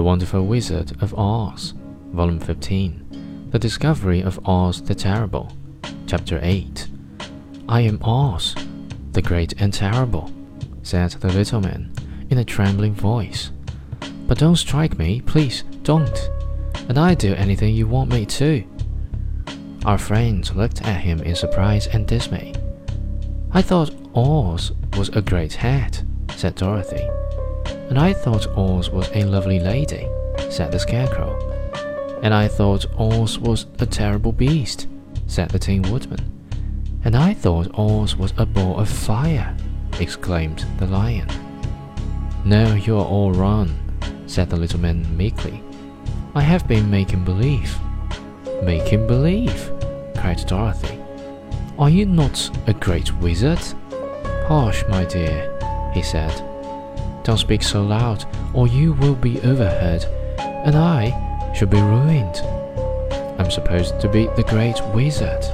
The Wonderful Wizard of Oz, Volume 15, The Discovery of Oz the Terrible, Chapter 8. I am Oz, the Great and Terrible, said the little man in a trembling voice. But don't strike me, please, don't. And I do anything you want me to. Our friends looked at him in surprise and dismay. I thought Oz was a great hat, said Dorothy. And I thought Oz was a lovely lady, said the Scarecrow. And I thought Oz was a terrible beast, said the Tin Woodman. And I thought Oz was a ball of fire, exclaimed the Lion. No, you're all wrong, said the little man meekly. I have been making believe. Making believe, cried Dorothy. Are you not a great wizard? Hush, my dear, he said. Don't speak so loud, or you will be overheard, and I should be ruined. I'm supposed to be the great wizard.